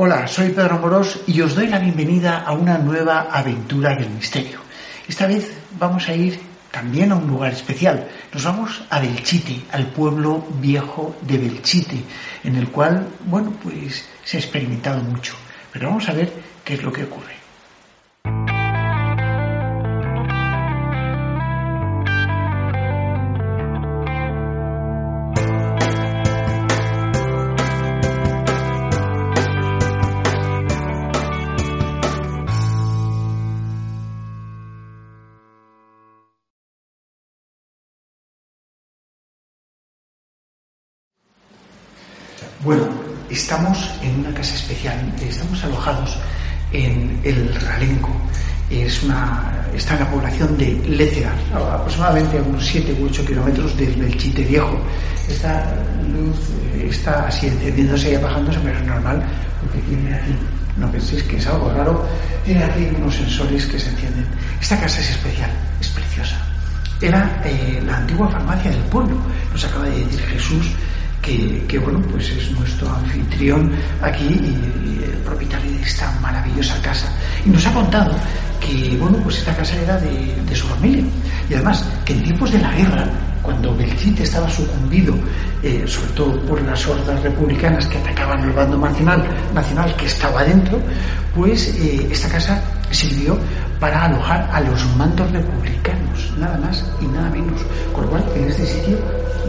Hola, soy Pedro Morós y os doy la bienvenida a una nueva aventura del misterio. Esta vez vamos a ir también a un lugar especial. Nos vamos a Belchite, al pueblo viejo de Belchite, en el cual, bueno, pues se ha experimentado mucho. Pero vamos a ver qué es lo que ocurre. Estamos en una casa especial, estamos alojados en el Ralenco. Es una, está en la población de Lécera, aproximadamente a unos 7 u 8 kilómetros del Belchite Viejo. Esta luz está así encendiéndose y apagándose, pero es normal porque tiene aquí, no penséis que es algo raro, tiene aquí unos sensores que se encienden. Esta casa es especial, es preciosa. Era eh, la antigua farmacia del pueblo, nos acaba de decir Jesús que, bueno, pues es nuestro anfitrión aquí y, el propietario de esta maravillosa casa. Y nos ha contado que, bueno, pues esta casa era de, su familia. Y además, que en tiempos de la guerra, cuando Belchite estaba sucumbido, eh, sobre todo por las hordas republicanas que atacaban el bando nacional, nacional que estaba dentro, pues eh, esta casa sirvió para alojar a los mandos republicanos, nada más y nada menos. Con lo cual, en este sitio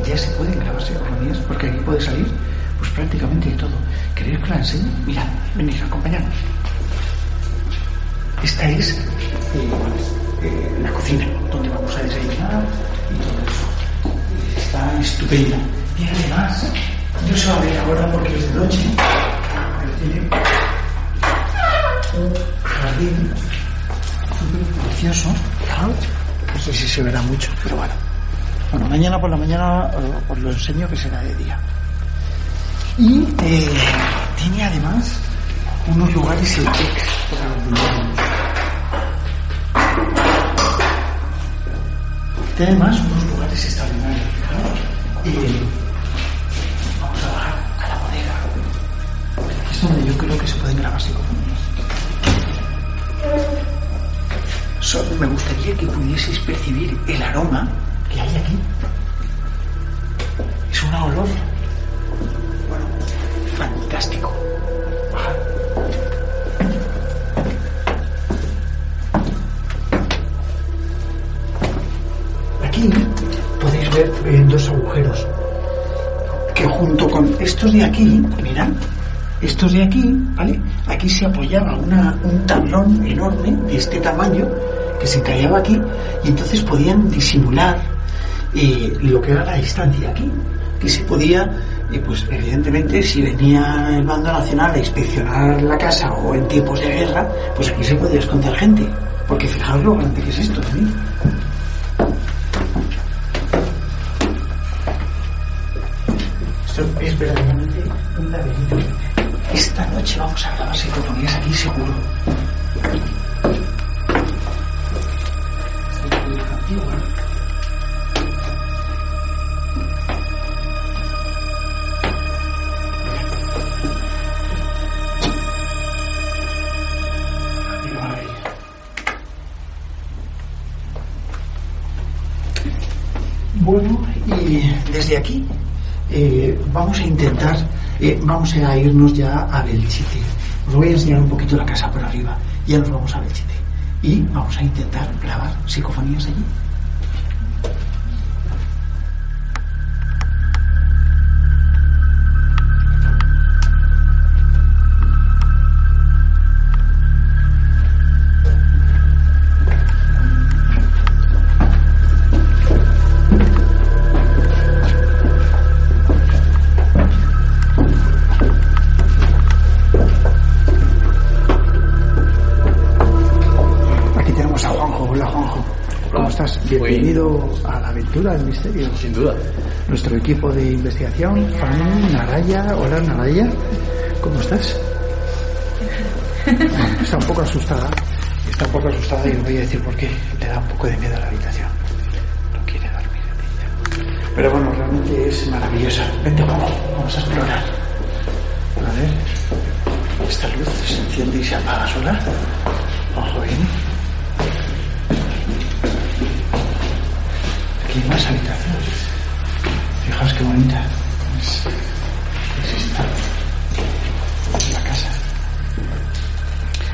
ya se pueden grabar psicofonías, porque aquí puede salir pues prácticamente de todo. ¿Queréis que la enseñe? Mirad, venid, acompañadnos. Esta es eh, la cocina, donde vamos a desayunar y todo eso. Está estupenda. Y además, no se va a ver ahora porque es de noche, pero tiene un jardín precioso. No sé si se verá mucho, pero bueno. Bueno, mañana por la mañana eh, os lo enseño que será de día. Y eh, tiene además unos lugares los Tiene además unos lugares extraordinarios. Eh, vamos a bajar a la bodega. Es donde yo creo que se pueden grabar psicofonías. me gustaría que pudieseis percibir el aroma ¿Qué hay aquí? Es un olor. Bueno, fantástico. Aquí ver eh, dos agujeros que junto con estos de aquí, mirad, estos de aquí, ¿vale? Aquí se apoyaba una, un tablón enorme de este tamaño que se encallaba aquí y entonces podían disimular y lo que era la distancia aquí, que se podía, y pues evidentemente si venía el bando nacional a inspeccionar la casa o en tiempos de guerra, pues aquí se podía esconder gente, porque fijaos lo grande que es esto también. Esto verdaderamente un laberinto. Esta noche vamos a grabar psicofonías aquí seguro. Bueno, y desde aquí eh, vamos a intentar, eh, vamos a irnos ya a Belchite. Os voy a enseñar un poquito la casa por arriba. Ya nos vamos a Belchite. Y vamos a intentar grabar psicofonías allí. Aventura del misterio. Sin duda. Nuestro equipo de investigación, Fanny, Naraya. Hola, Naraya. ¿Cómo estás? está un poco asustada. Está un poco asustada y os voy a decir por qué. Le da un poco de miedo a la habitación. No quiere dormir en ella. Pero bueno, realmente es maravillosa. Vente, vamos. Vamos a explorar. A ver. esta luz se enciende y se apaga sola. Ojo bien. Aquí hay más habitaciones. Fijaos qué bonita es, es esta la casa.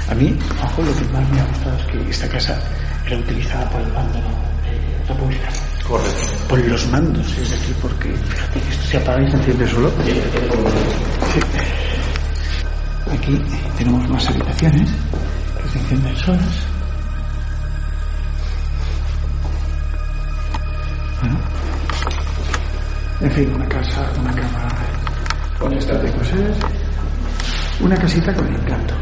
A mí, ojo, lo que más me ha gustado es que esta casa era utilizada por el bando republicano. Correcto. Por los mandos, es decir, porque fíjate que esto se apaga y se enciende solo. Sí. Aquí tenemos más habitaciones que se encienden solas. En fin, una casa, una cama con estas de coser. Una casita con encanto.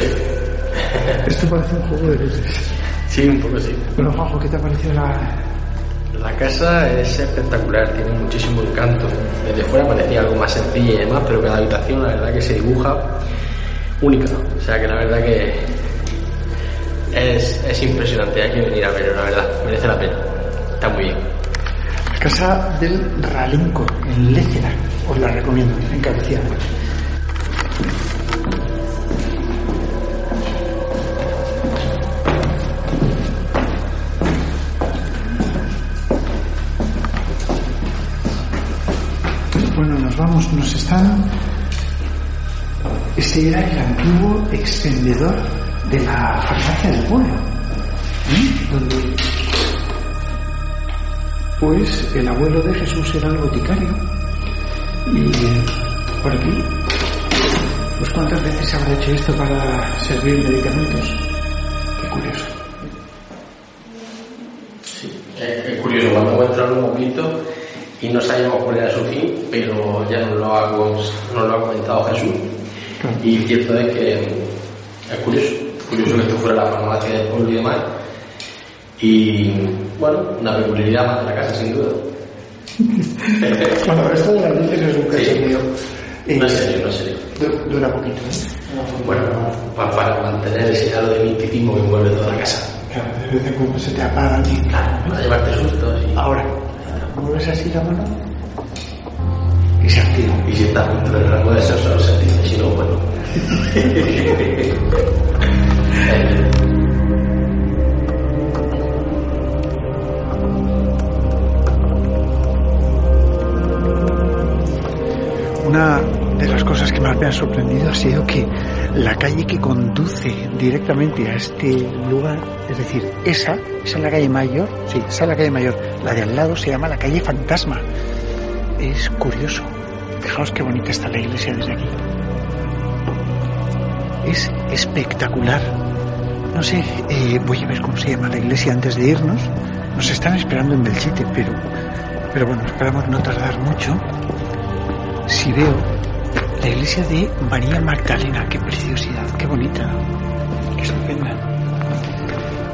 Esto parece un juego de luces. Sí, un poco sí. Bueno, Juanjo, ¿qué te ha parecido la, La casa es espectacular, tiene muchísimo encanto. Desde fuera parecía algo más sencilla y demás, pero cada habitación la verdad que se dibuja única. O sea que la verdad que es, es impresionante, hay que venir a verlo, la verdad, merece la pena. Está muy bien. la casa del Ralenco, en Lécera? Os la recomiendo, encarecida. Bueno, nos vamos, nos están... Este era el antiguo expendedor de la farmacia del pueblo, ¿eh? donde pues el abuelo de Jesús era el boticario. Y por aquí, pues cuántas veces se habrá hecho esto para servir medicamentos. Qué curioso. Sí, es, curioso, cuando hemos entrado un poquito y no sabíamos cuál era su fin, pero ya nos lo ha, nos lo ha comentado Jesús. Y cierto es que es curioso, curioso que esto fuera la farmacia del pueblo y demás. Y bueno, una peculiaridad más de la casa sin duda. Bueno, esto de las luces es un cachondeo. Eh, No es serio, no es serio. du- Dura poquito, ¿eh? Bueno, pa- para, mantener ese halo de misticismo que envuelve toda la casa. Claro, de vez en cuando se te apagan y Claro, para llevarte sustos y, Ahora, mueves así la mano y se activa. y si estás dentro del rango de solo se entiende, si no, bueno. Una de las cosas que más me ha sorprendido ha sido que la calle que conduce directamente a este lugar, es decir, esa, esa es la calle mayor, sí, es la calle mayor, la de al lado se llama la calle Fantasma. Es curioso. Fijaos qué bonita está la iglesia desde aquí. Es espectacular. No sé, eh, voy a ver cómo se llama la iglesia antes de irnos. Nos están esperando en Belchite, pero, pero bueno, esperamos no tardar mucho si veo la iglesia de María Magdalena, qué preciosidad, qué bonita, qué estupenda.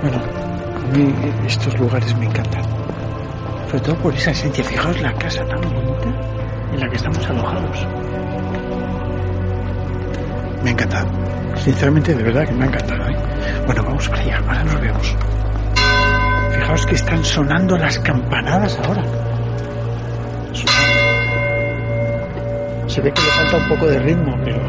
Bueno, a mí estos lugares me encantan, sobre todo por esa esencia. Fijaos la casa tan bonita en la que estamos alojados. Me ha encantado, sinceramente, de verdad que me ha encantado. ¿eh? Bueno, vamos para allá, ahora nos vemos. Fijaos que están sonando las campanadas ahora. Se ve que le falta un poco de ritmo, pero.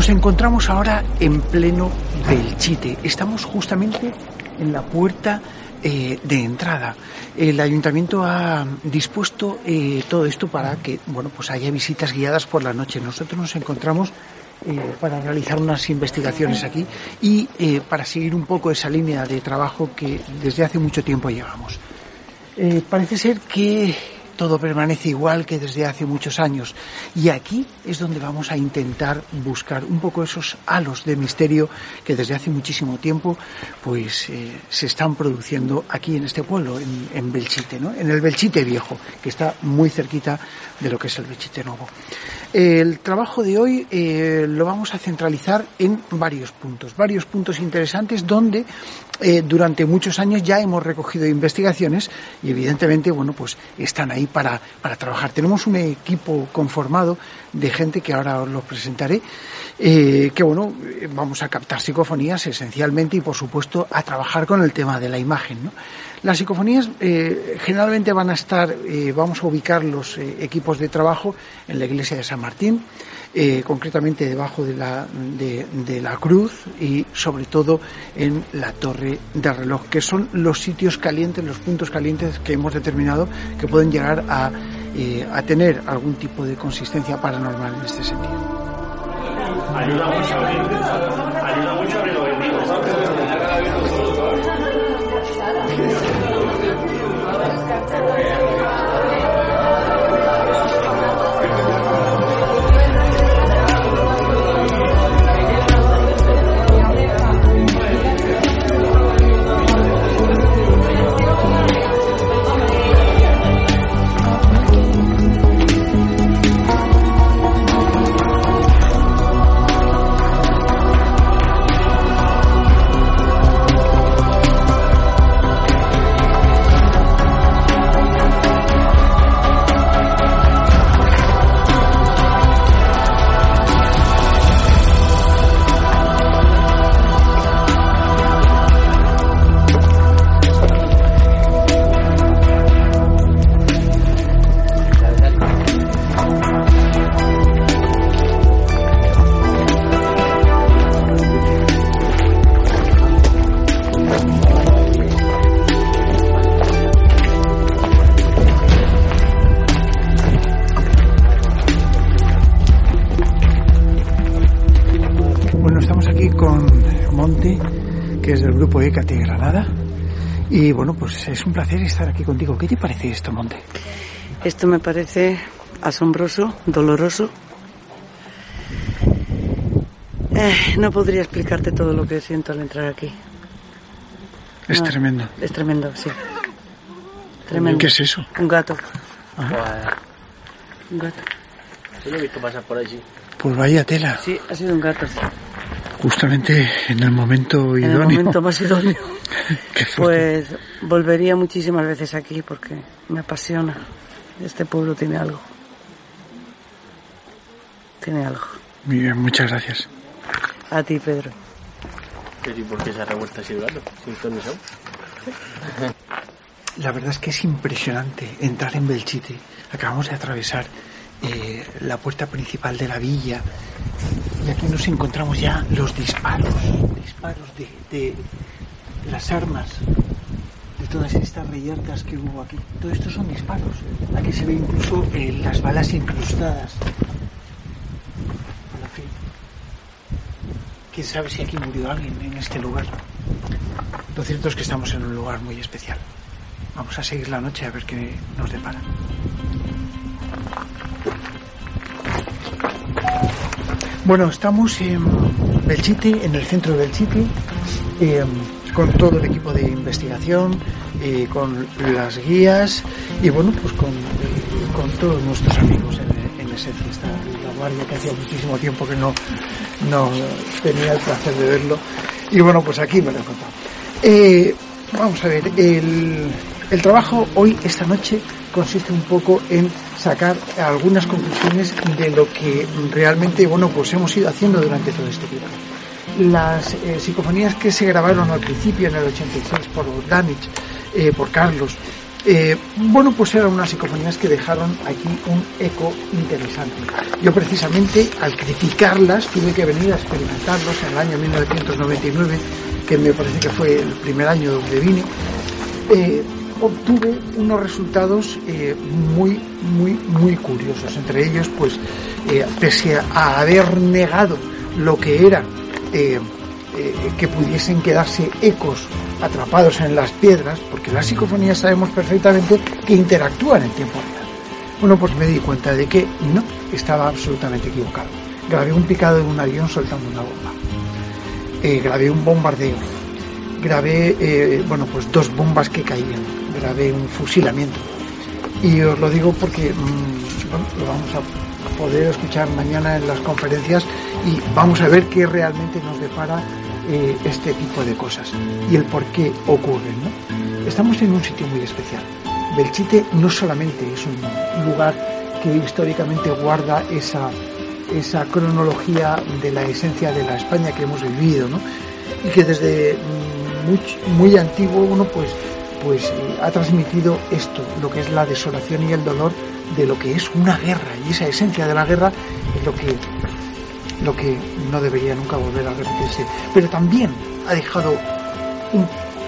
Nos encontramos ahora en pleno Belchite. Estamos justamente en la puerta eh, de entrada. El ayuntamiento ha dispuesto eh, todo esto para que, bueno, pues haya visitas guiadas por la noche. Nosotros nos encontramos eh, para realizar unas investigaciones aquí y para seguir un poco esa línea de trabajo que desde hace mucho tiempo llevamos. Parece ser que todo permanece igual que desde hace muchos años. Y aquí es donde vamos a intentar buscar un poco esos halos de misterio que desde hace muchísimo tiempo pues eh, se están produciendo aquí en este pueblo, en, Belchite, ¿no? en el Belchite viejo, que está muy cerquita de lo que es el Belchite nuevo. El trabajo de hoy eh, lo vamos a centralizar en varios puntos, varios puntos interesantes donde eh, durante muchos años ya hemos recogido investigaciones y evidentemente, bueno, pues están ahí para, para trabajar. Tenemos un equipo conformado de gente que ahora os lo presentaré, eh, que bueno, vamos a captar psicofonías esencialmente y por supuesto a trabajar con el tema de la imagen. Las psicofonías eh, generalmente van a estar, vamos a ubicar los equipos de trabajo en la iglesia de San Martín, concretamente debajo de la, de, la cruz y sobre todo en la torre de reloj, que son los sitios calientes, los puntos calientes que hemos determinado que pueden llegar a, a tener algún tipo de consistencia paranormal en este sentido. Ayuda mucho ayuda mucho a pues es un placer estar aquí contigo. ¿Qué te parece esto, Monte? Esto me parece asombroso, doloroso. Eh, no podría explicarte todo lo que siento al entrar aquí. Es tremendo. Es tremendo, sí. Tremendo. ¿Qué es eso? Un gato. Un gato. Yo lo he visto pasar por allí. Pues vaya tela. Sí, ha sido un gato. Justamente en el momento idóneo. En el momento más idóneo. pues volvería muchísimas veces aquí porque me apasiona. Este pueblo tiene algo. Tiene algo. Muy bien, muchas gracias. A ti, Pedro. ¿Y por qué se ha revuelto La verdad es que es impresionante entrar en Belchite. Acabamos de atravesar eh, la puerta principal de la villa y aquí nos encontramos ya los disparos, disparos de, las armas, de todas estas reyertas que hubo aquí. Todo esto son disparos. Aquí se ve incluso eh, las balas incrustadas. Bueno, fin. ¿Quién sabe si aquí murió alguien en este lugar? Lo cierto es que estamos en un lugar muy especial. Vamos a seguir la noche a ver qué nos depara. Bueno, estamos en Belchite, en el centro de Belchite, eh, con todo el equipo de investigación, eh, con las guías y bueno, pues con, eh, todos nuestros amigos en, en esencia. Está la guardia que hacía muchísimo tiempo que no, no tenía el placer de verlo. Y bueno, pues aquí me lo he encontrado. vamos a ver, el, el trabajo hoy, esta noche, consiste un poco en sacar algunas conclusiones de lo que realmente, bueno, pues hemos ido haciendo durante todo este tiempo. Las eh, psicofonías que se grabaron al principio, en el 86, por Danich, eh, por Carlos, eh, bueno, pues eran unas psicofonías que dejaron aquí un eco interesante. Yo precisamente al criticarlas tuve que venir a experimentarlos en el año 1999, que me parece que fue el primer año donde vine obtuve unos resultados eh, muy, muy, muy curiosos. Entre ellos, pues, eh, pese a haber negado lo que era eh, que pudiesen quedarse ecos atrapados en las piedras, porque las psicofonías sabemos perfectamente que interactúan en tiempo real. Bueno, pues me di cuenta de que no, estaba absolutamente equivocado. Grabé un picado de un avión soltando una bomba. Grabé un bombardeo. Grabé, bueno, pues dos bombas que caían. Grabé un fusilamiento. Y os lo digo porque mm, lo vamos a poder escuchar mañana en las conferencias y vamos a ver qué realmente nos depara eh, este tipo de cosas y el por qué ocurren. ¿no? Estamos en un sitio muy especial. Belchite no solamente es un lugar que históricamente guarda esa, esa cronología de la esencia de la España que hemos vivido, ¿no? y que desde mm, muy, muy antiguo uno pues, pues eh, ha transmitido esto, lo que es la desolación y el dolor de lo que es una guerra, y esa esencia de la guerra es lo que lo que no debería nunca volver a repetirse. Pero también ha dejado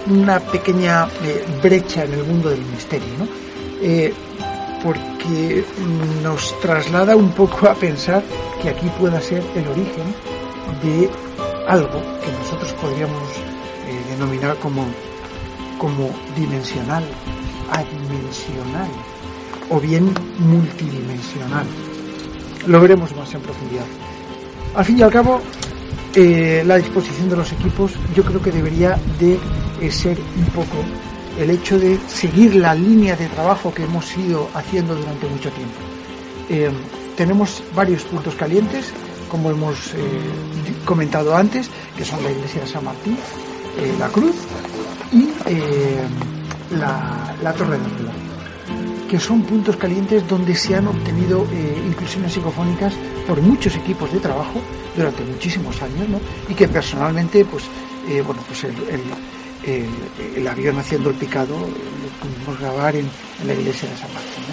una pequeña eh, brecha en el mundo del misterio, ¿no? Eh, porque nos traslada un poco a pensar que aquí pueda ser el origen de algo que nosotros podríamos denominar como, como dimensional, adimensional o bien multidimensional. Lo veremos más en profundidad. Al fin y al cabo, eh, la disposición de los equipos yo creo que debería de eh, ser un poco el hecho de seguir la línea de trabajo que hemos ido haciendo durante mucho tiempo. Eh, tenemos varios puntos calientes, como hemos comentado antes, que son la iglesia de San Martín, la Cruz y la, la Torre de Arriba que son puntos calientes donde se han obtenido eh, inclusiones psicofónicas por muchos equipos de trabajo durante muchísimos años, ¿no? Y que personalmente, pues, eh, bueno, pues el, avión haciendo el picado lo pudimos grabar en, la iglesia de San Martín,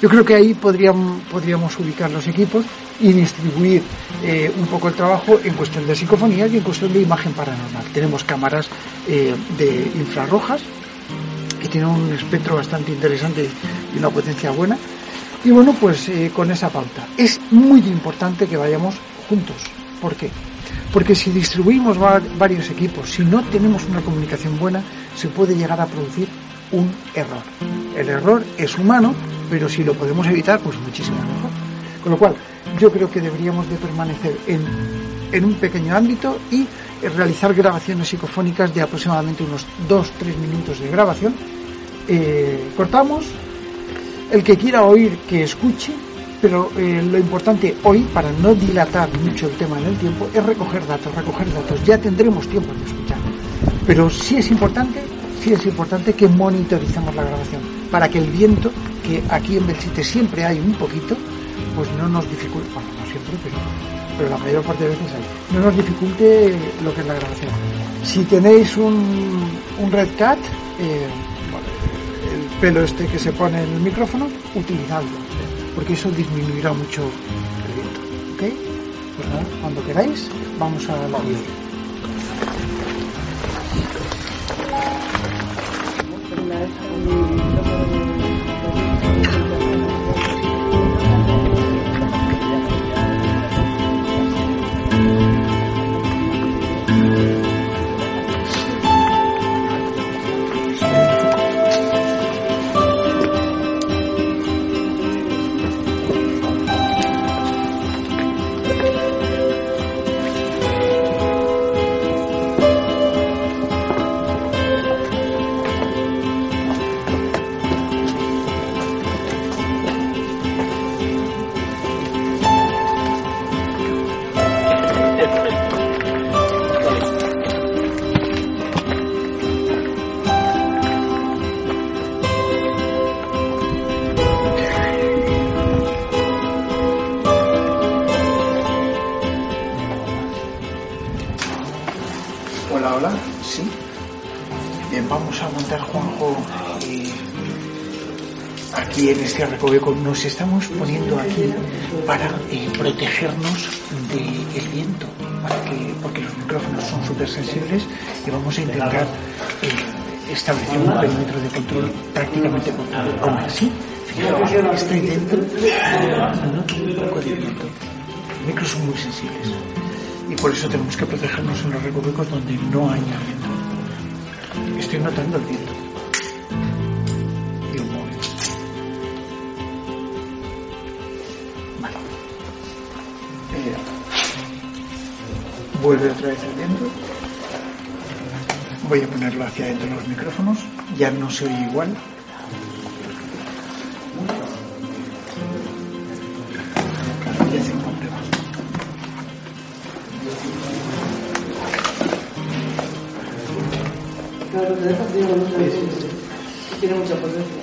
Yo creo que ahí podríamos, ubicar los equipos y distribuir eh, un poco el trabajo en cuestión de psicofonía y en cuestión de imagen paranormal. Tenemos cámaras de infrarrojas que tienen un espectro bastante interesante y una potencia buena. Y bueno, pues eh, con esa pauta. Es muy importante que vayamos juntos. ¿Por qué? Porque si distribuimos varios equipos, si no tenemos una comunicación buena, se puede llegar a producir un error. El error es humano, pero si lo podemos evitar, pues muchísimo mejor. Con lo cual, yo creo que deberíamos de permanecer en, en un pequeño ámbito y realizar grabaciones psicofónicas de aproximadamente unos 2-3 minutos de grabación. Eh, cortamos, el que quiera oír que escuche, pero eh, lo importante hoy, para no dilatar mucho el tema en el tiempo, es recoger datos, recoger datos. Ya tendremos tiempo de escuchar. Pero sí es importante, sí es importante que monitoricemos la grabación, para que el viento, que aquí en Belchite siempre hay un poquito, pues no nos dificulte, bueno, no siempre, pero, pero la mayor parte de veces hay, no nos dificulte lo que es la grabación. Si tenéis un, un Red Cat, eh, pelo este que se pone en el micrófono, utilizadlo, porque eso disminuirá mucho el viento. ¿Ok? Pues nada, cuando queráis, vamos a la nos estamos poniendo aquí para eh, protegernos del viento, porque los micrófonos son súper sensibles y vamos a intentar eh, establecer un perímetro de control prácticamente por todo. Aún así, estoy dentro, noto un poco de viento. Los micros son muy sensibles y por eso tenemos que protegernos en los recovecos donde no haya viento. Estoy notando el viento. Vuelve otra vez el viento. Voy a ponerlo hacia adentro de los micrófonos. Ya no se oye igual. Claro, ya un problema. Claro, te dejas de no Tiene mucha potencia.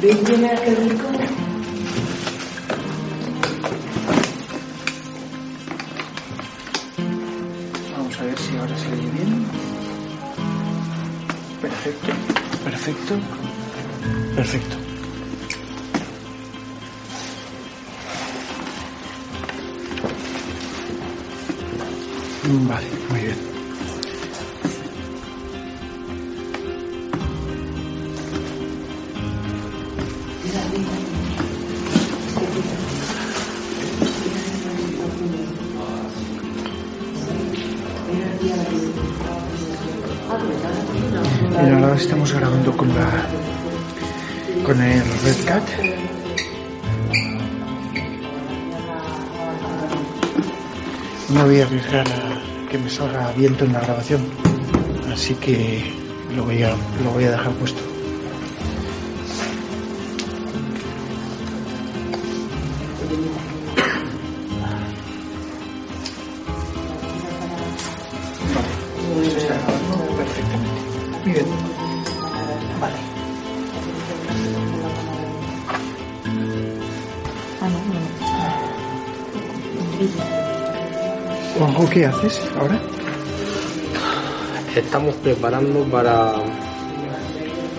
¿Veis bien aquel rico? Viento en la grabación, así que lo voy a, lo voy a dejar puesto. ¿qué haces ahora? Estamos preparando para,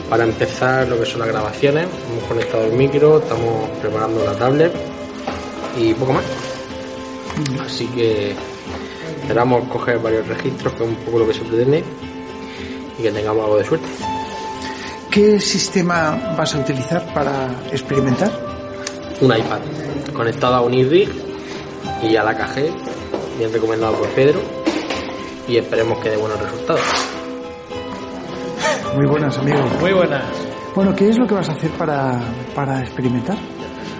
para empezar lo que son las grabaciones. Hemos conectado el micro, estamos preparando la tablet y poco más. Así que esperamos coger varios registros, que es un poco lo que se pretende, y que tengamos algo de suerte. ¿Qué sistema vas a utilizar para experimentar? Un iPad conectado a un iRig y a la KG, bien recomendado por Pedro, y esperemos que dé buenos resultados. Muy buenas, amigo. Muy buenas. Bueno, ¿qué es lo que vas a hacer para, para experimentar?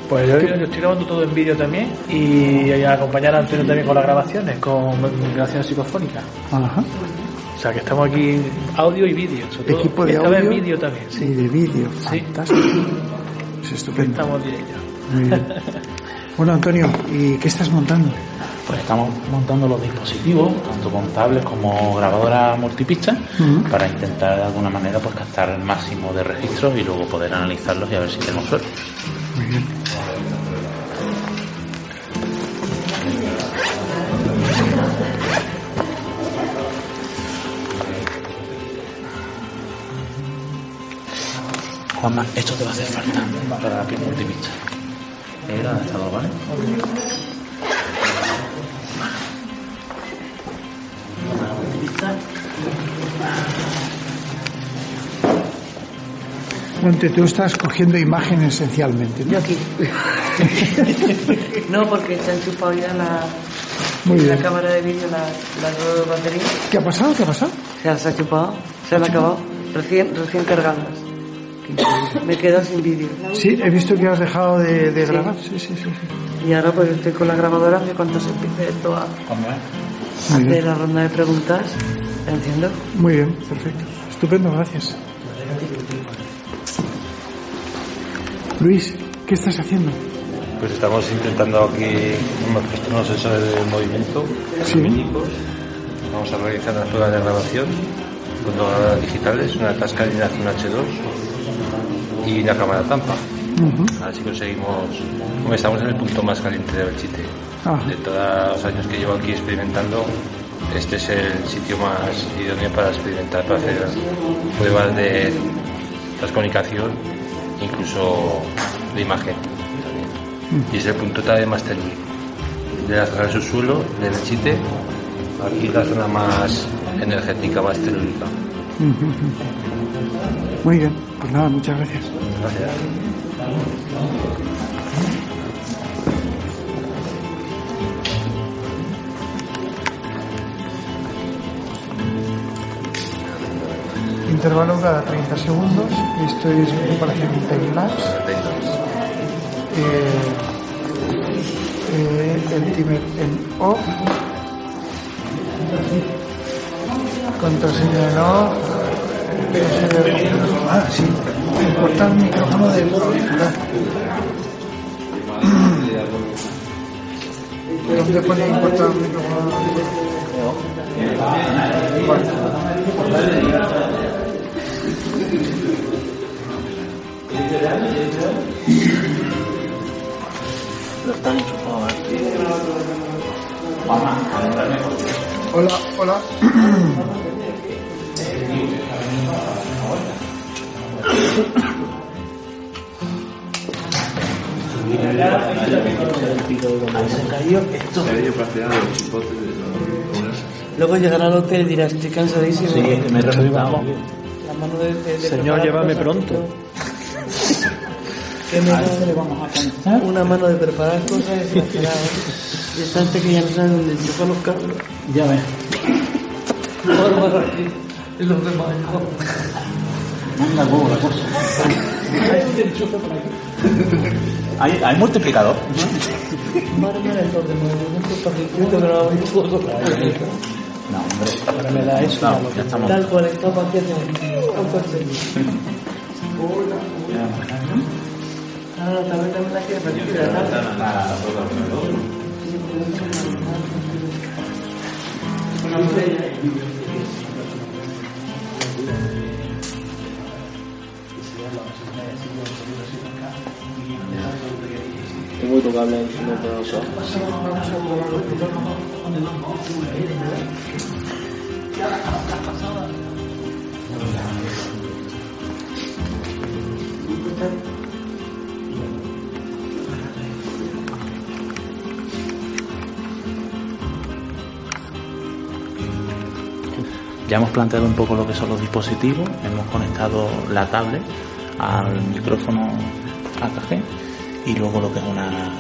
Pues yo, yo estoy grabando todo en vídeo también y acompañar a Antonio también con las grabaciones, con grabaciones psicofónicas. Ajá. O sea que estamos aquí audio y vídeo. Equipo de audio vídeo también, y sí. de vídeo. Sí. Fantástico. Es estupendo. Estamos ello. Muy bien. Bueno, Antonio, ¿y qué estás montando? Pues estamos montando los dispositivos, tanto con tablets como grabadora multipista, para intentar de alguna manera pues captar el máximo de registros y luego poder analizarlos y a ver si tenemos suerte. Muy bien. Juanma, esto te va a hacer falta para la piel multipista. Era ¿vale? Monte, tú estás cogiendo imágenes esencialmente, ¿no? Yo aquí. no, porque se han chupado ya la, Muy la cámara de vídeo, las, las dos baterías. ¿Qué ha pasado? ¿Qué ha pasado? Se las ha chupado, se han acabado, recién, recién cargadas. Me quedo sin vídeo. Sí, he visto que has dejado de, de grabar. Sí, sí, sí. sí. Y ahora pues estoy con la grabadora que cuando se empiece esto a Muy hacer bien. la ronda de preguntas, la enciendo. Muy bien, perfecto. Estupendo, gracias. Luis, ¿qué estás haciendo? Pues estamos intentando aquí, hemos puesto unos sensores de movimiento Sí. Vamos a realizar las pruebas de grabación con dos grabadoras digitales, una Tascam Azul H2 y una cámara tampa. Ujú. Así conseguimos, como estamos en el punto más caliente de Belchite. Ajá. De todos los años que llevo aquí experimentando, este es el sitio más idóneo para experimentar, para hacer pruebas de transcomunicación, incluso de imagen. también. Y es el punto también más técnico. De la zona del subsuelo, de Belchite, aquí la zona más energética, más telúrica. Ujú. Muy bien, pues nada, muchas gracias. Gracias. Intervalo cada 30 segundos. Esto es comparación time lapse. Eh, eh, el timer en off. Contraseña en off. Ah, sí. Importar micrófono del auricular. ¿Dónde pone importar micrófono? Hola, hola. Luego llegará al hotel y dirá, estoy cansadísimo. Sí, me he mano de, de- de Señor, llévame pronto. ¿Qué me Una mano de preparar cosas exagerada. Y esta gente que ya no sabe dónde enchufa los cables. Ya ves. Y los demás. Anda, huevo la cosa. ¿Hay, hay multiplicador? Madre mía, el y todo. No, hombre. Ahora me da eso. No, ya estamos. Tal cual, está Ah, también también la quiere repetir, ¿verdad? Tengo tu cable no puedo usar. Ya hemos planteado un poco lo que son los dispositivos, hemos conectado la tablet al micrófono AKG y luego lo que es una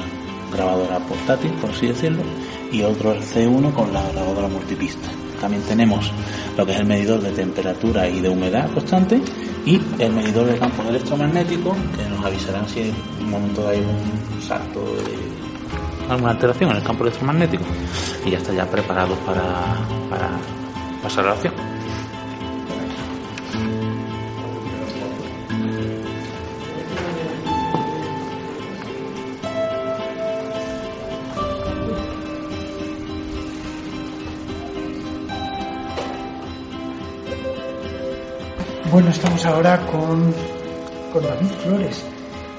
grabadora portátil, por así decirlo, y otro el C1 con la grabadora multipista. También tenemos lo que es el medidor de temperatura y de humedad constante y el medidor de campos electromagnéticos que nos avisarán si en un momento hay un salto de alguna alteración en el campo electromagnético y ya está ya preparados para, para pasar la acción. Bueno, estamos ahora con, con David Flores,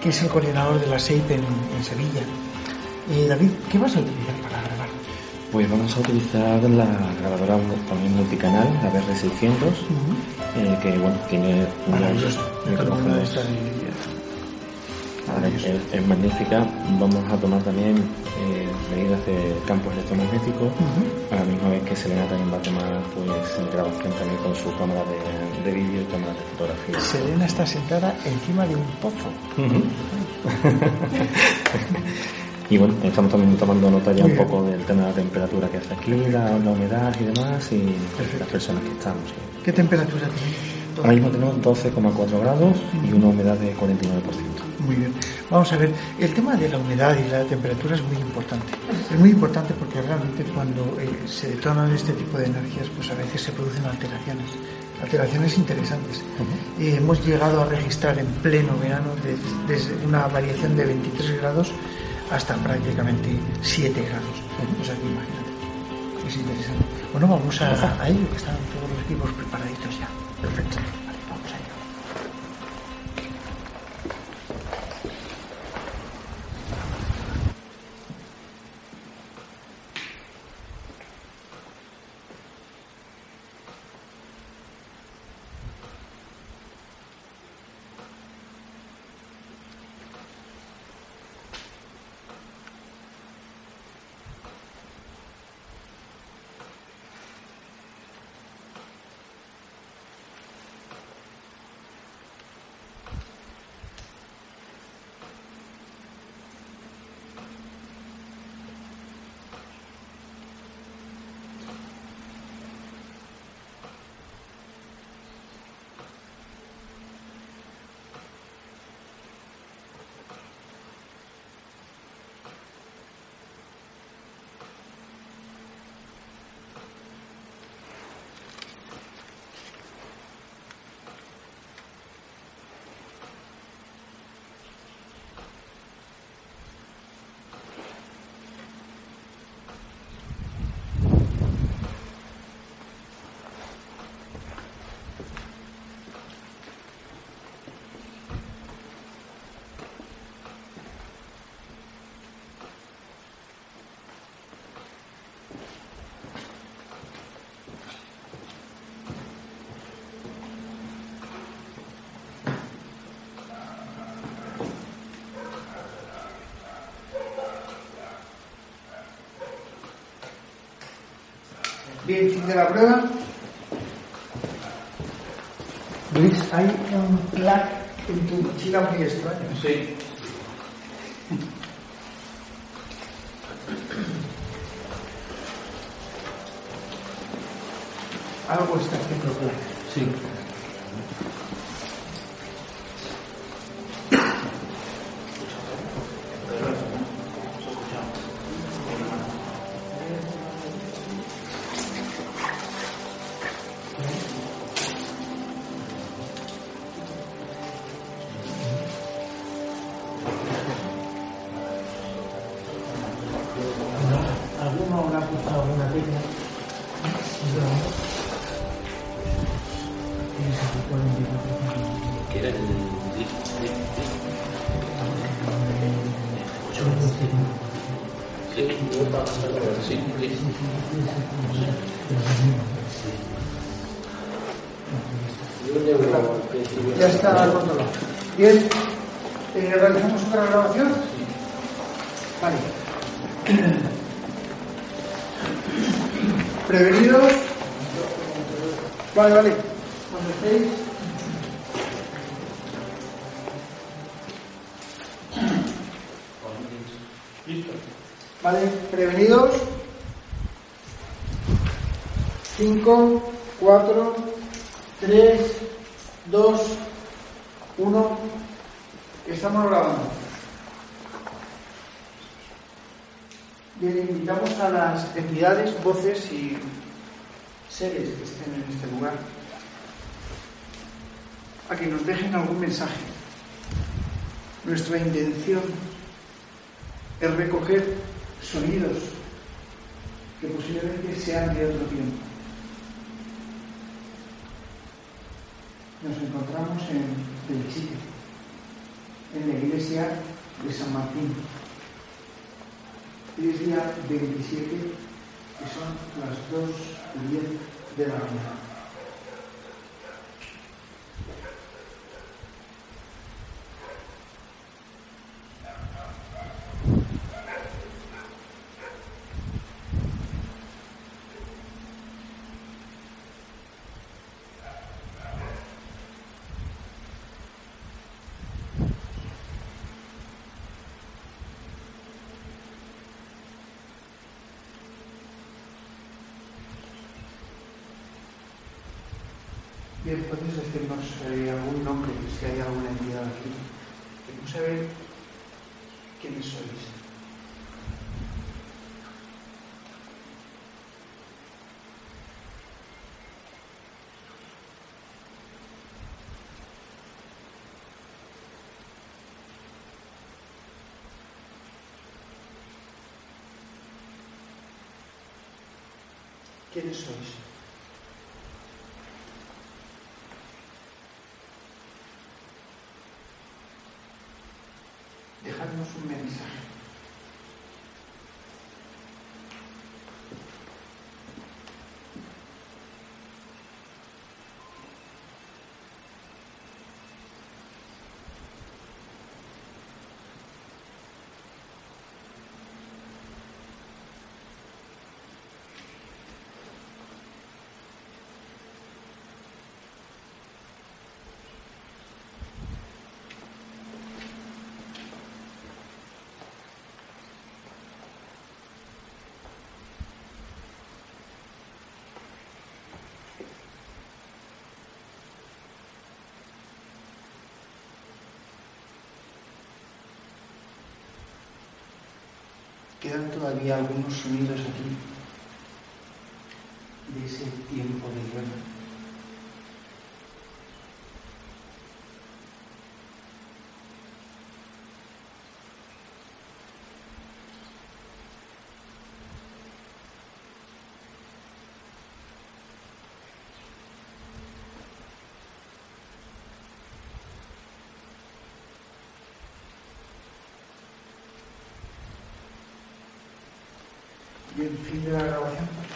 que es el coordinador de la SEIP en, en Sevilla. Eh, David, ¿qué vas a utilizar para grabar? Pues vamos a utilizar la grabadora también multicanal, la BR600, eh, que bueno, tiene Maravillosa. unos micrófonos es magnífica. Vamos a tomar también eh, medidas de campos electromagnéticos, a la misma vez que Selena también va a tomar pues grabación también con su cámara de, de vídeo y cámara de fotografía. Selena está sentada encima de un pozo. Y bueno, estamos también tomando nota ya Muy un bien. poco del tema de la temperatura que hace aquí, la, la humedad y demás, y las personas que estamos. ¿Qué temperatura tenéis? Ahora mismo tenemos 12,4 grados y una humedad de 49%. Muy bien. Vamos a ver, el tema de la humedad y la temperatura es muy importante. Es muy importante porque realmente cuando eh, se detonan este tipo de energías, pues a veces se producen alteraciones, alteraciones interesantes. Eh, hemos llegado a registrar en pleno verano de- desde una variación de 23 grados hasta prácticamente 7 grados. O sea que imagínate, es interesante. Bueno, vamos a, a ello, que están todos los equipos preparaditos ya. Perfecto. Bien, fin de la prueba. Luis, hay un clac en tu mochila muy extraño. Sí. Sí, Ya está controlado. Bien, eh, ¿realizamos otra grabación? Vale. ¿Prevenidos? Vale, vale. Cuando estéis. Vale, prevenidos. 5, 4, 3, 2, 1. Estamos grabando. Bien, invitamos a las entidades, voces y seres que estén en este lugar a que nos dejen algún mensaje. Nuestra intención es recoger sonidos que posiblemente sean de otro tiempo. Nos encontramos en Belchite, en la iglesia de San Martín. Hoy es día 27, que son las 2 y 10 de la mañana. Bien, puedes decirnos algún nombre, si hay alguna entidad aquí. Queremos saber quiénes sois. ¿Quiénes sois? Mensaje. Quedan todavía algunos sonidos aquí de ese tiempo de guerra. Bien, fin de la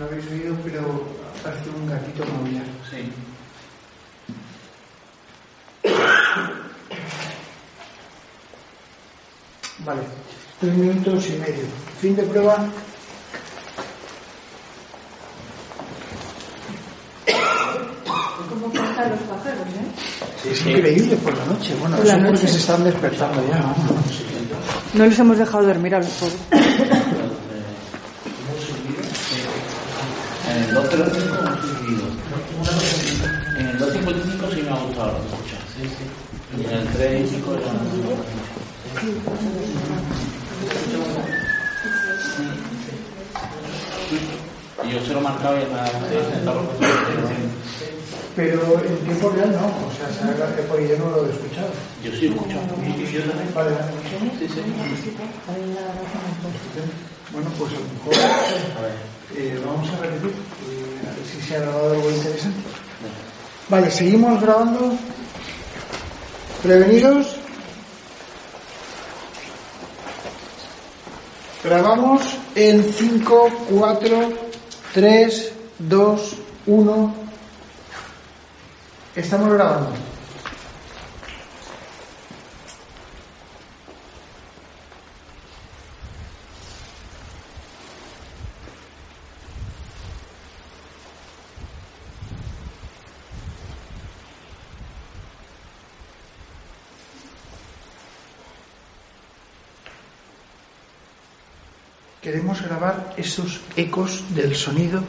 grabación. habéis oído, pero parece un gatito maullar. Sí. Vale, tres minutos y medio. Fin de prueba. ¿Cómo cantan los pájaros, eh? Es increíble por la noche. Bueno, Por la eso porque noche. se están despertando ya. vamos. No les hemos dejado dormir a los pobres. En el 205 hemos subido. En el 255 sí me ha gustado escuchas. Sí, sí. Y en el 35 ya. Y yo se lo he marcado y ha intentado Pero en tiempo real no. O sea, sabe que porque yo no lo he escuchado. Yo sí he escuchado. Y yo también. Vale, Sí, sí. bueno, pues a lo mejor eh, vamos a repetir. eh, a ver si se ha grabado algo interesante. Vale, seguimos grabando. Prevenidos. Grabamos en 5, 4, 3, 2, 1. Estamos grabando. Queremos grabar esos ecos del sonido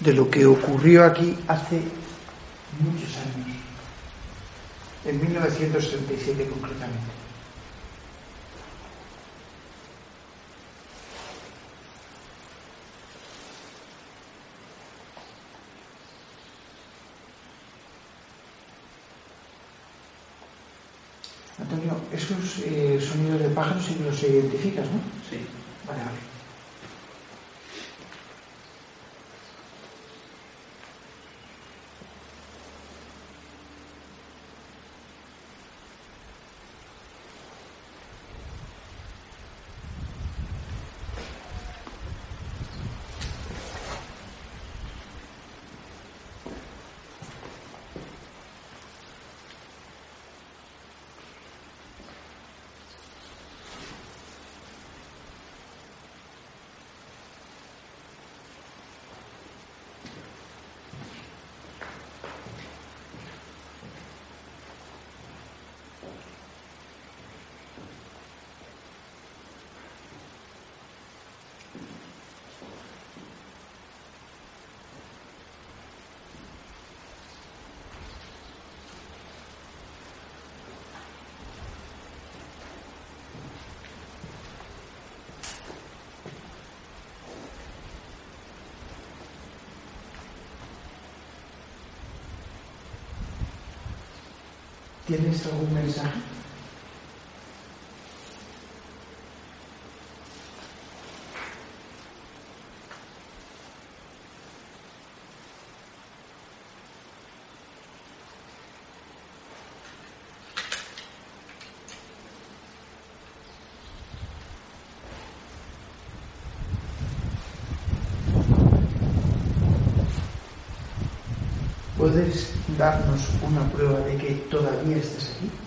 de lo que ocurrió aquí hace muchos años, en 1937 concretamente. Antonio, esos eh, sonidos de pájaros sí que los identificas, ¿no? Sí. Vale, vale. ¿Tienes algún mensaje? ¿Puedes darnos una prueba de que todavía estás aquí?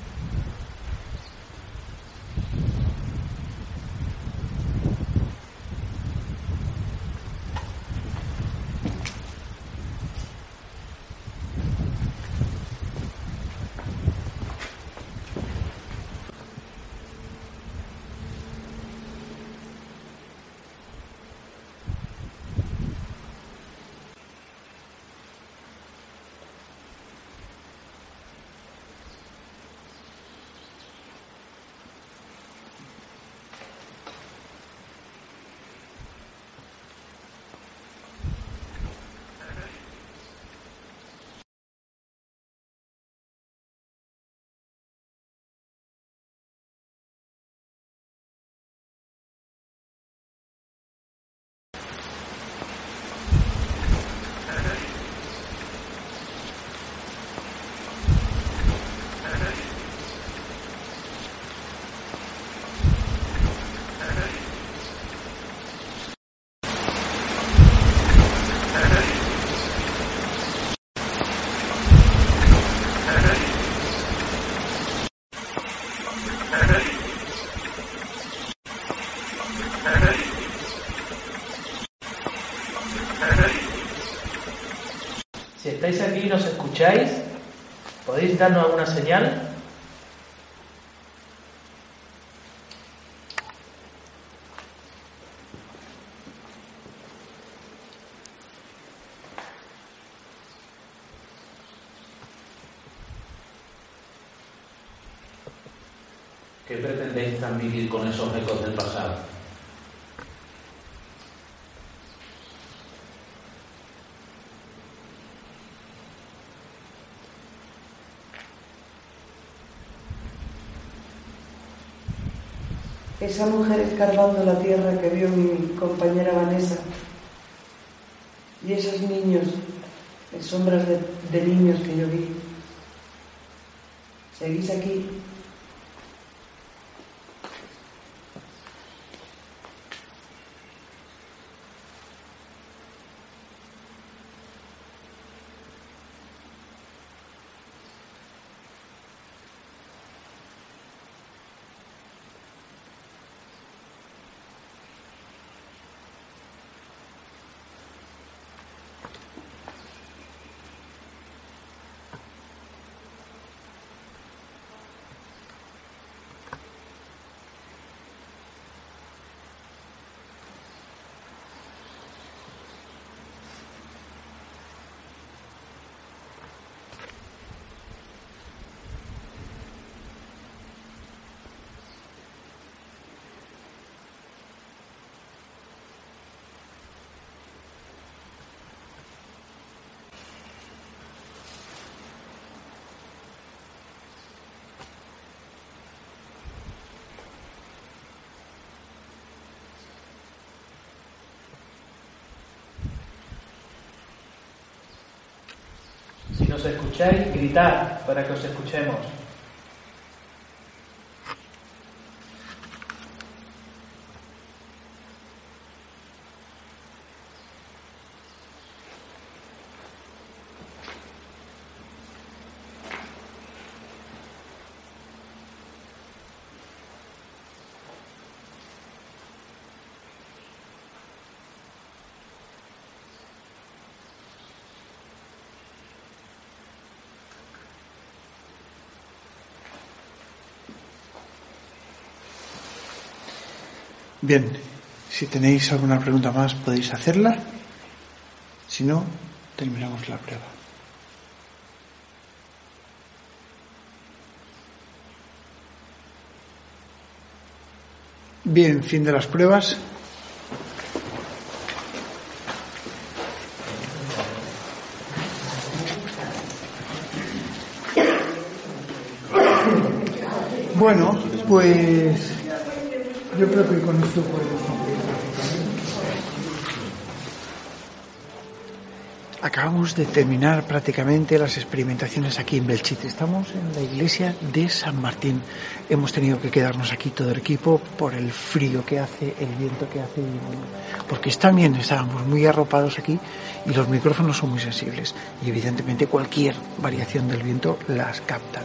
Escucháis, podéis darnos alguna señal. ¿Qué pretendéis transmitir con esos ecos del pasado? Esa mujer escarbando la tierra que vio mi compañera Vanessa y esos niños, sombras de niños que yo vi. ¿Seguís aquí? Nos escucháis, gritad para que os escuchemos. Bien, si tenéis alguna pregunta más podéis hacerla. Si no, terminamos la prueba. Bien, fin de las pruebas. Bueno, pues yo creo que con esto podemos Acabamos de terminar prácticamente las experimentaciones aquí en Belchite. Estamos en la iglesia de San Martín. Hemos tenido que quedarnos aquí todo el equipo por el frío que hace, el viento que hace, porque también estábamos muy arropados aquí y los micrófonos son muy sensibles y evidentemente cualquier variación del viento las capta.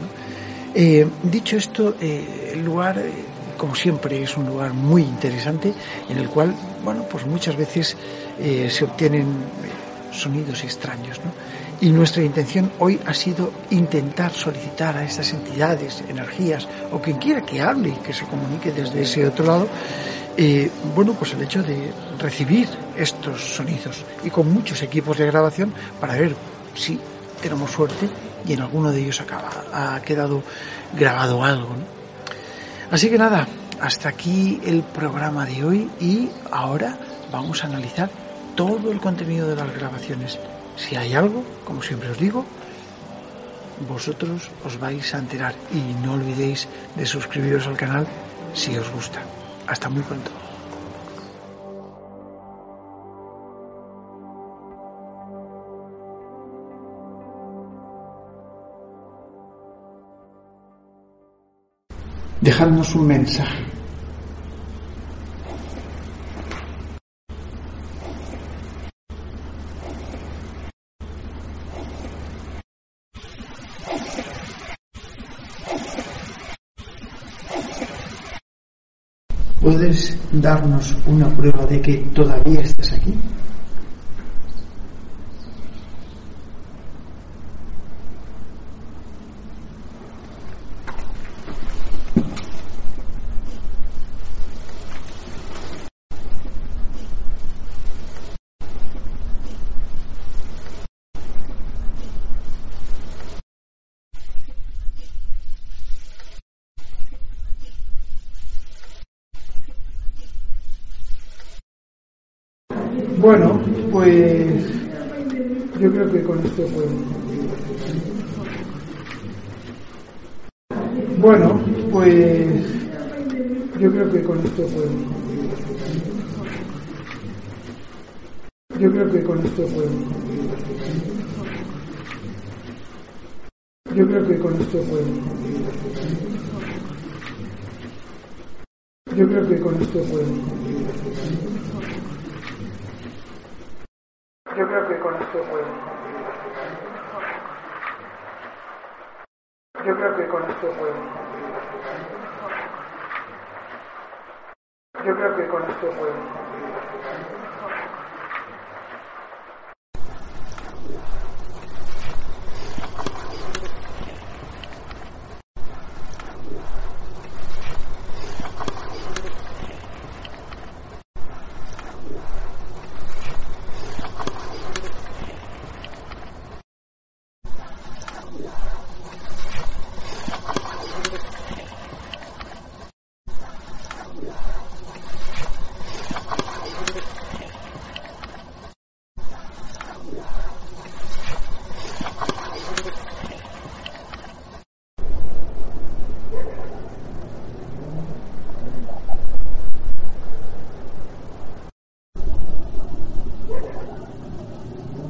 Eh, dicho esto, eh, el lugar, eh, como siempre, es un lugar muy interesante en el cual, bueno, pues muchas veces se obtienen sonidos extraños, ¿no? Y nuestra intención hoy ha sido intentar solicitar a estas entidades, energías o quien quiera que hable y que se comunique desde ese otro lado, eh, bueno, pues el hecho de recibir estos sonidos y con muchos equipos de grabación para ver si tenemos suerte y en alguno de ellos acaba, ha quedado grabado algo. Así que nada, hasta aquí el programa de hoy y ahora vamos a analizar todo el contenido de las grabaciones. Si hay algo, como siempre os digo, vosotros os vais a enterar y no olvidéis de suscribiros al canal si os gusta. Hasta muy pronto. Dejadnos un mensaje. ¿Puedes darnos una prueba de que todavía estás aquí? Bueno, pues yo creo que con esto puedo. Bueno, pues yo creo que con esto puedo. Yo creo que con esto puedo. Yo creo que con esto puedo. Yo creo que con esto puedo. Yo creo que con esto puedo. Yo Yo creo que con esto puedo.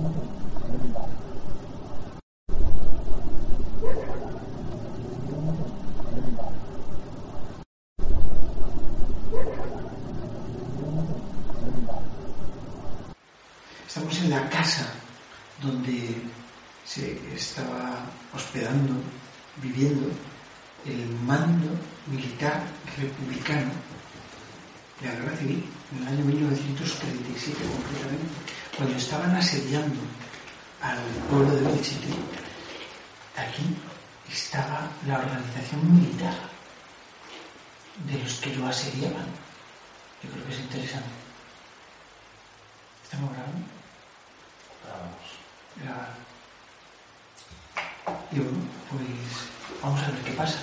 nó được cuando estaban asediando al pueblo de Belchite, aquí estaba la organización militar de los que lo asediaban. Yo creo que es interesante. ¿Estamos grabando? Grabar. Y bueno, pues vamos a ver qué pasa.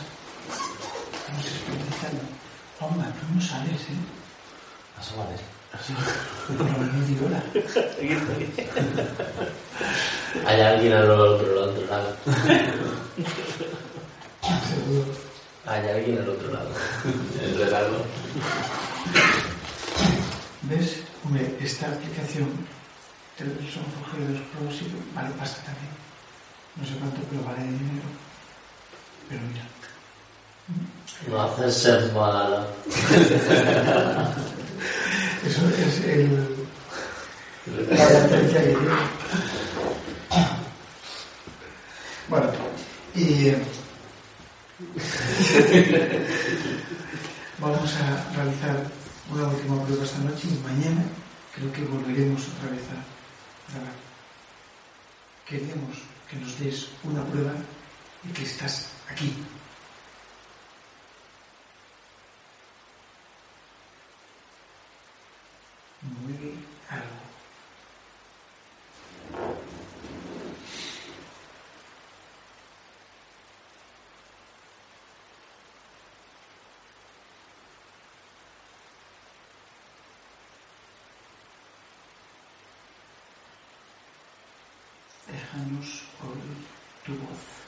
Estamos experimentando. Hombre, tú no sales, ¿eh? Eso vale. Hay alguien al otro, al otro lado. Seguro. Hay alguien al otro lado. El regalo. ¿Ves? Hombre, esta aplicación Television Forgeros Pro sí vale pasta también. No sé cuánto, pero vale de dinero. Pero mira. No haces ser mala. Eso es el. La que tiene. Bueno, y. vamos a realizar una última prueba esta noche y mañana creo que volveremos otra vez a grabar. Queríamos que nos des una prueba de que estás aquí. Mueve algo. Déjanos oír tu voz.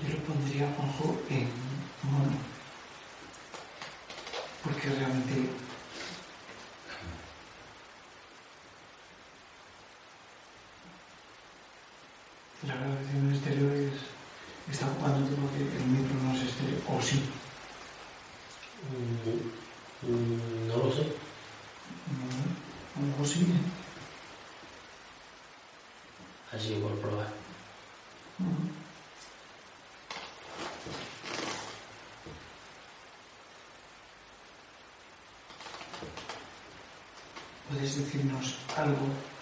Yo lo pondría, Juanjo, en mono. Porque realmente la grabación en estéreo es, está ocupando todo lo que el micro no es estéreo. O sí. Mm, mm, No lo sé. No, a lo mejor sí. ¿eh? Así por probar. Ujú. ¿Puedes decirnos algo?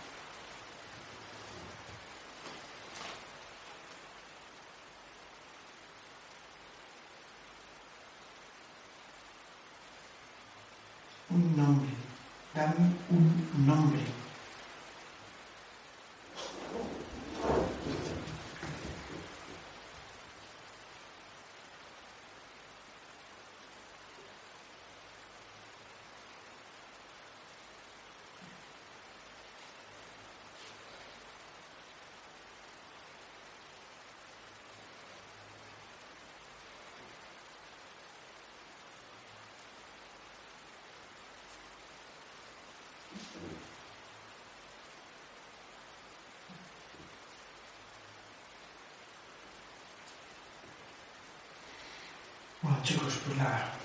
Bueno, chicos, pues la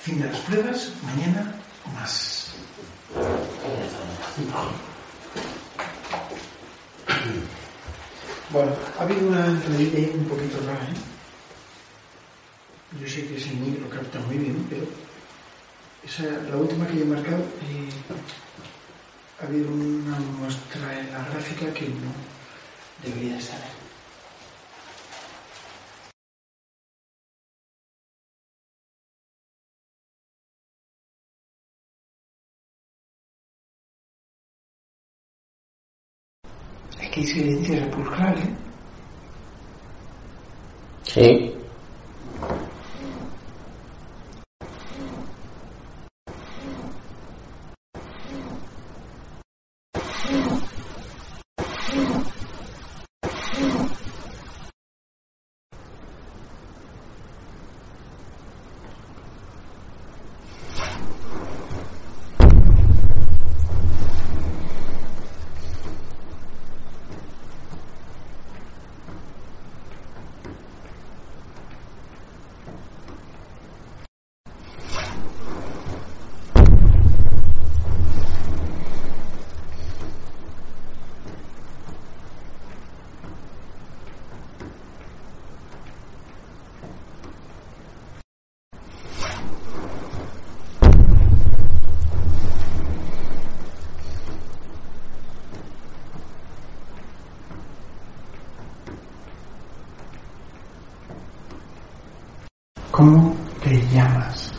Fin de las pruebas. Mañana más. Bueno, ha habido una entrevista un poquito rara. ¿eh? Yo sé que ese niño lo capta muy bien, pero esa, la última que yo he marcado eh, ha habido una muestra en la gráfica que no debería. Es que hay silencio sepulcral, ¿eh? Sí. ¿Cómo te llamas?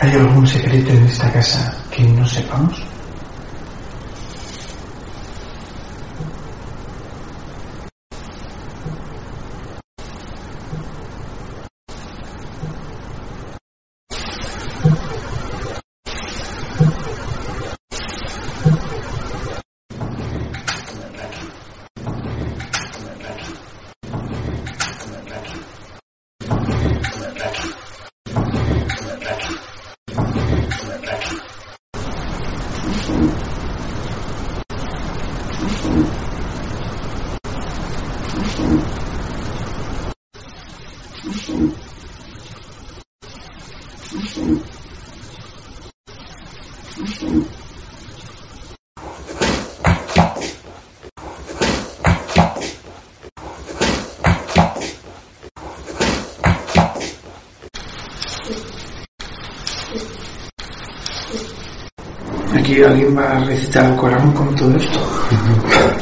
¿Hay algún secreto en esta casa que no sepamos? Aquí alguien va a recitar el Corán con todo esto.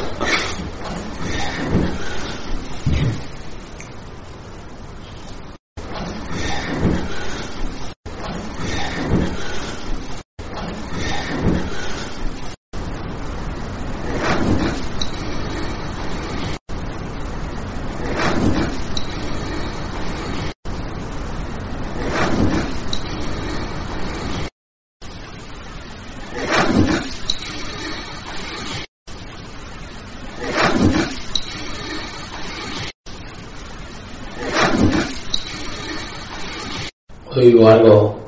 Oigo algo.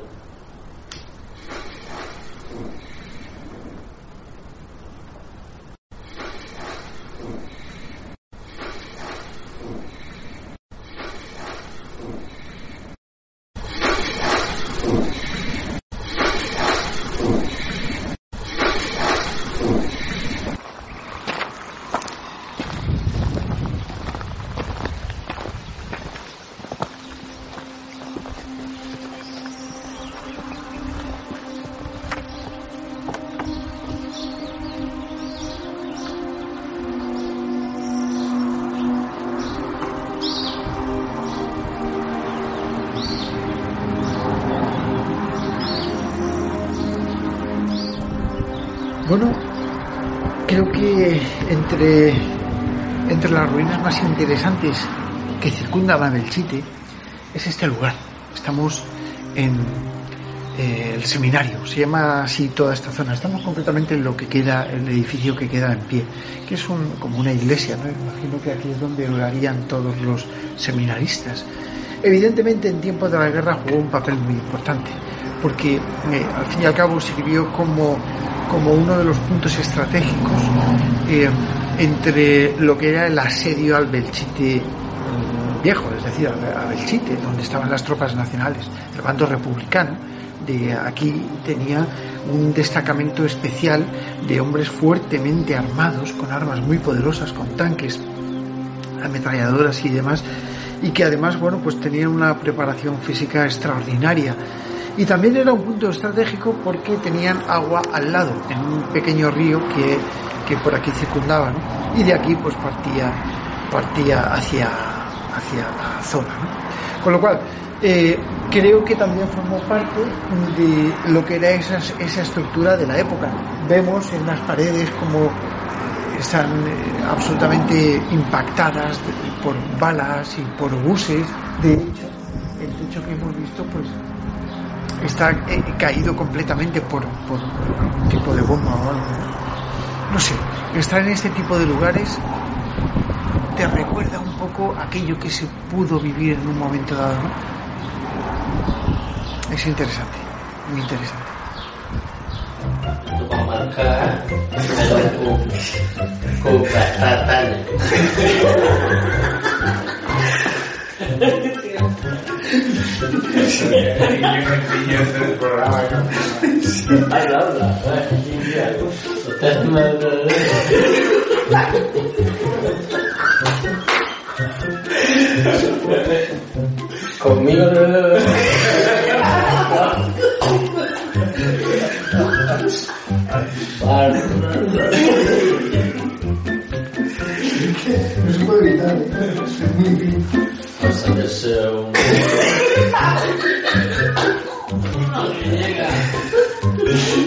Más interesantes que circundan a Belchite es este lugar. Estamos en, eh, el seminario, se llama así toda esta zona. Estamos completamente en lo que queda, el edificio que queda en pie, que es como una iglesia, ¿no? Imagino que aquí es donde orarían todos los seminaristas. Evidentemente en tiempos de la guerra jugó un papel muy importante, porque eh, al fin y al cabo sirvió como, como uno de los puntos estratégicos eh, entre lo que era el asedio al Belchite viejo, es decir, a Belchite, donde estaban las tropas nacionales, el bando republicano, de aquí tenía un destacamento especial de hombres fuertemente armados, con armas muy poderosas, con tanques, ametralladoras y demás, y que además, bueno, pues tenían una preparación física extraordinaria. Y también era un punto estratégico porque tenían agua al lado, en un pequeño río que, que por aquí circundaba, ¿no? Y de aquí pues partía, partía hacia, hacia la zona, ¿no? Con lo cual, eh, creo que también formó parte de lo que era esa, esa estructura de la época. Vemos en las paredes como están eh, absolutamente impactadas por balas y por buses. De hecho, el techo que hemos visto pues está eh, caído completamente por, por, algún tipo de bomba o algo. No sé, estar en este tipo de lugares te recuerda un poco aquello que se pudo vivir en un momento dado, ¿no? Es interesante, muy interesante. Ay, puede evitar, es. Pasa